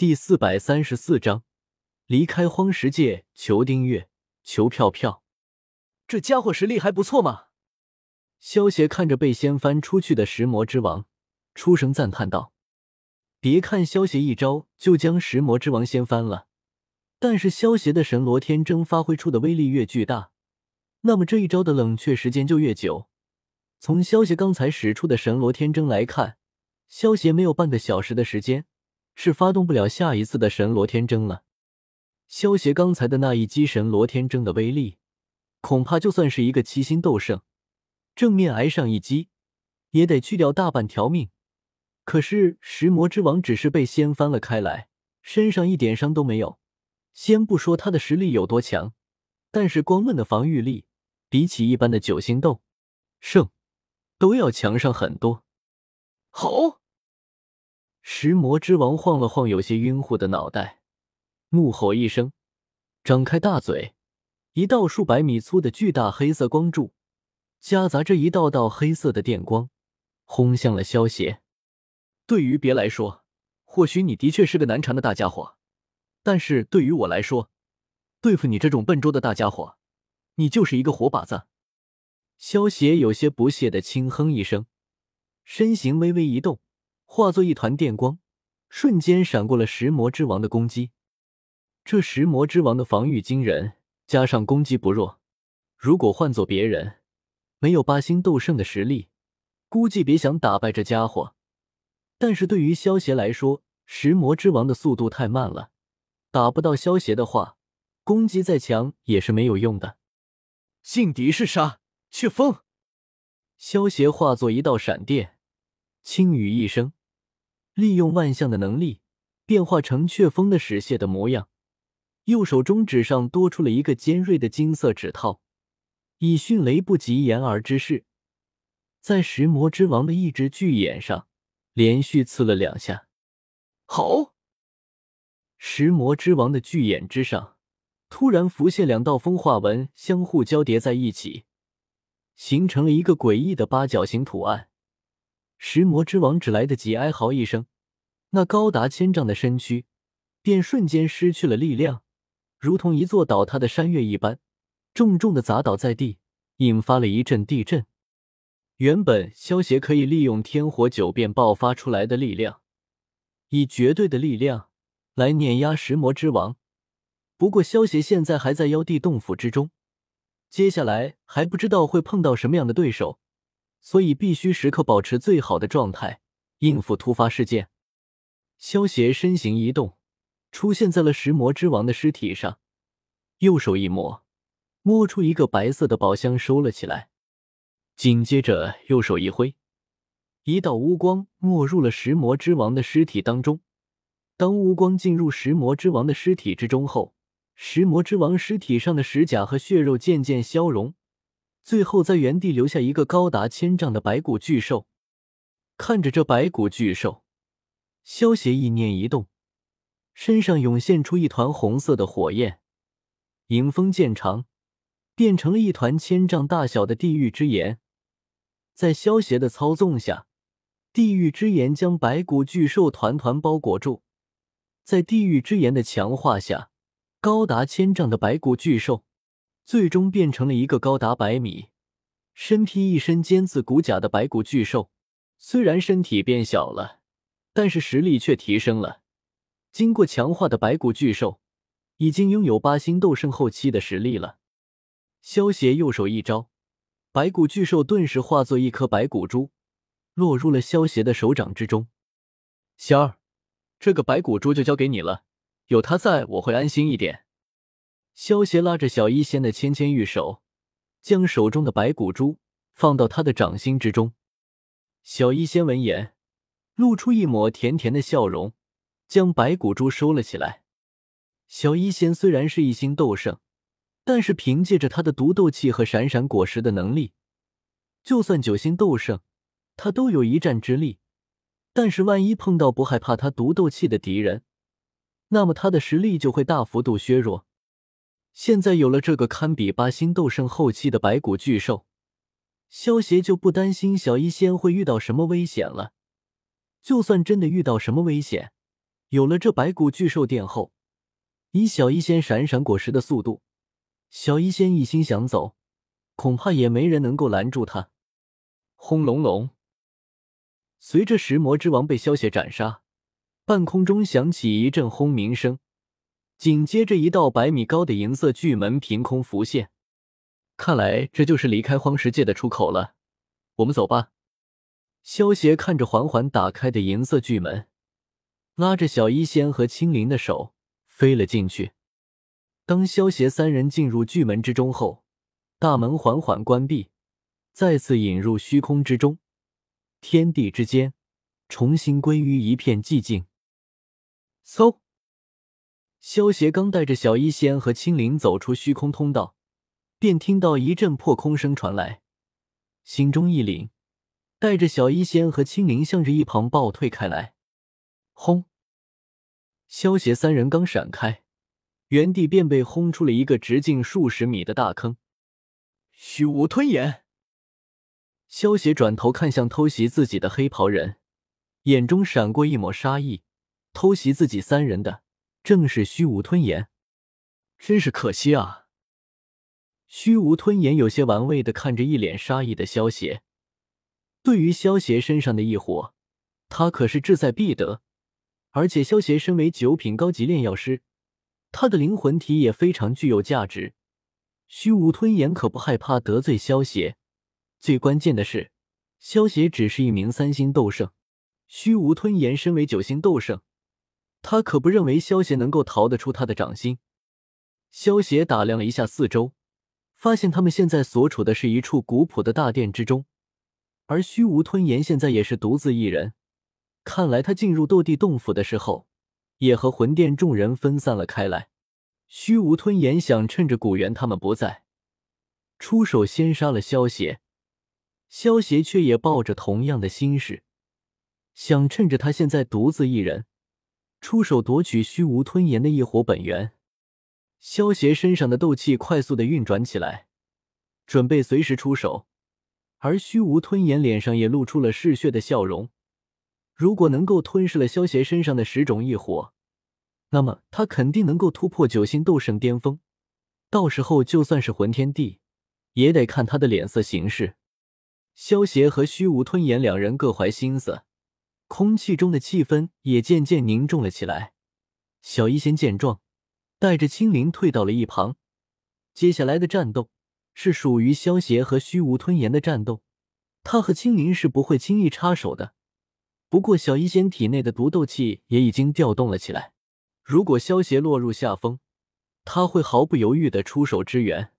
第四百三十四章，离开荒石界。求订阅，求票票。这家伙实力还不错嘛！萧协看着被掀翻出去的石魔之王，出声赞叹道：“别看萧协一招就将石魔之王掀翻了，但是萧协的神罗天征发挥出的威力越巨大，那么这一招的冷却时间就越久。从萧协刚才使出的神罗天征来看，萧协没有半个小时的时间。”是发动不了下一次的神罗天征了。萧协刚才的那一击神罗天征的威力，恐怕就算是一个七星斗圣，正面挨上一击，也得去掉大半条命。可是石魔之王只是被掀翻了开来，身上一点伤都没有。先不说他的实力有多强，但是光论的防御力，比起一般的九星斗圣，都要强上很多。好。食魔之王晃了晃有些晕乎的脑袋，怒吼一声，张开大嘴，一道数百米粗的巨大黑色光柱，夹杂着一道道黑色的电光，轰向了萧邪。对于别来说，或许你的确是个难缠的大家伙，但是对于我来说，对付你这种笨拙的大家伙，你就是一个活靶子。萧邪有些不屑的轻哼一声，身形微微一动。化作一团电光，瞬间闪过了石魔之王的攻击。这石魔之王的防御惊人，加上攻击不弱，如果换做别人，没有八星斗圣的实力，估计别想打败这家伙。但是对于萧邪来说，石魔之王的速度太慢了，打不到萧邪的话，攻击再强也是没有用的。劲敌是杀，却风。萧邪化作一道闪电，轻语一声。利用万象的能力，变化成雀蜂的使蟹的模样。右手中指上多出了一个尖锐的金色指套，以迅雷不及掩耳之势，在石魔之王的一只巨眼上连续刺了两下。好！石魔之王的巨眼之上突然浮现两道风化纹，相互交叠在一起，形成了一个诡异的八角形图案。食魔之王只来得及哀嚎一声，那高达千丈的身躯便瞬间失去了力量，如同一座倒塌的山岳一般，重重的砸倒在地，引发了一阵地震。原本萧协可以利用天火九变爆发出来的力量，以绝对的力量来碾压食魔之王。不过萧协现在还在妖帝洞府之中，接下来还不知道会碰到什么样的对手。所以必须时刻保持最好的状态，应付突发事件。萧协身形一动，出现在了食魔之王的尸体上，右手一摸，摸出一个白色的宝箱，收了起来。紧接着右手一挥，一道乌光没入了食魔之王的尸体当中。当乌光进入食魔之王的尸体之中后，食魔之王尸体上的石甲和血肉渐渐消融。最后，在原地留下一个高达千丈的白骨巨兽。看着这白骨巨兽，萧协意念一动，身上涌现出一团红色的火焰，迎风渐长，变成了一团千丈大小的地狱之炎。在萧协的操纵下，地狱之炎将白骨巨兽团团包裹住。在地狱之炎的强化下，高达千丈的白骨巨兽。最终变成了一个高达百米、身披一身尖刺骨甲的白骨巨兽。虽然身体变小了，但是实力却提升了。经过强化的白骨巨兽，已经拥有八星斗圣后期的实力了。萧协右手一招，白骨巨兽顿时化作一颗白骨珠，落入了萧协的手掌之中。仙儿，这个白骨珠就交给你了，有它在，我会安心一点。萧协拉着小医仙的芊芊玉手，将手中的白骨珠放到他的掌心之中。小医仙闻言，露出一抹甜甜的笑容，将白骨珠收了起来。小医仙虽然是一星斗圣，但是凭借着他的毒斗气和闪闪果实的能力，就算九星斗圣，他都有一战之力。但是万一碰到不害怕他毒斗气的敌人，那么他的实力就会大幅度削弱。现在有了这个堪比八星斗圣后期的白骨巨兽，萧协就不担心小医仙会遇到什么危险了。就算真的遇到什么危险，有了这白骨巨兽殿后，以小医仙闪闪果实的速度，小医仙一心想走，恐怕也没人能够拦住他。轰隆隆！随着石魔之王被萧邪斩杀，半空中响起一阵轰鸣声，紧接着一道百米高的银色巨门凭空浮现。看来这就是离开荒石界的出口了，我们走吧。萧邪看着缓缓打开的银色巨门，拉着小医仙和青灵的手飞了进去。当萧邪三人进入巨门之中后，大门缓缓关闭。再次引入虚空之中，天地之间重新归于一片寂静。嗖！萧协刚带着小医仙和青灵走出虚空通道，便听到一阵破空声传来，心中一凛，带着小医仙和青灵向着一旁暴退开来。轰！萧协三人刚闪开，原地便被轰出了一个直径数十米的大坑。虚无吞炎。萧邪转头看向偷袭自己的黑袍人，眼中闪过一抹杀意。偷袭自己三人的正是虚无吞炎，真是可惜啊！虚无吞炎有些玩味的看着一脸杀意的萧邪。对于萧邪身上的异火，他可是志在必得。而且萧邪身为九品高级炼药师，他的灵魂体也非常具有价值。虚无吞炎可不害怕得罪萧邪。最关键的是，萧协只是一名三星斗圣，虚无吞炎身为九星斗圣，他可不认为萧协能够逃得出他的掌心。萧协打量了一下四周，发现他们现在所处的是一处古朴的大殿之中，而虚无吞炎现在也是独自一人。看来他进入斗帝洞府的时候，也和魂殿众人分散了开来。虚无吞炎想趁着古元他们不在，出手先杀了萧协。萧协却也抱着同样的心事，想趁着他现在独自一人，出手夺取虚无吞炎的异火本源。萧协身上的斗气快速的运转起来，准备随时出手。而虚无吞炎脸上也露出了嗜血的笑容。如果能够吞噬了萧协身上的十种异火，那么他肯定能够突破九星斗圣巅峰。到时候就算是魂天帝，也得看他的脸色行事。萧协和虚无吞炎两人各怀心思，空气中的气氛也渐渐凝重了起来。小医仙见状，带着青灵退到了一旁。接下来的战斗是属于萧协和虚无吞炎的战斗，他和青灵是不会轻易插手的。不过，小医仙体内的毒斗气也已经调动了起来。如果萧协落入下风，他会毫不犹豫的出手支援。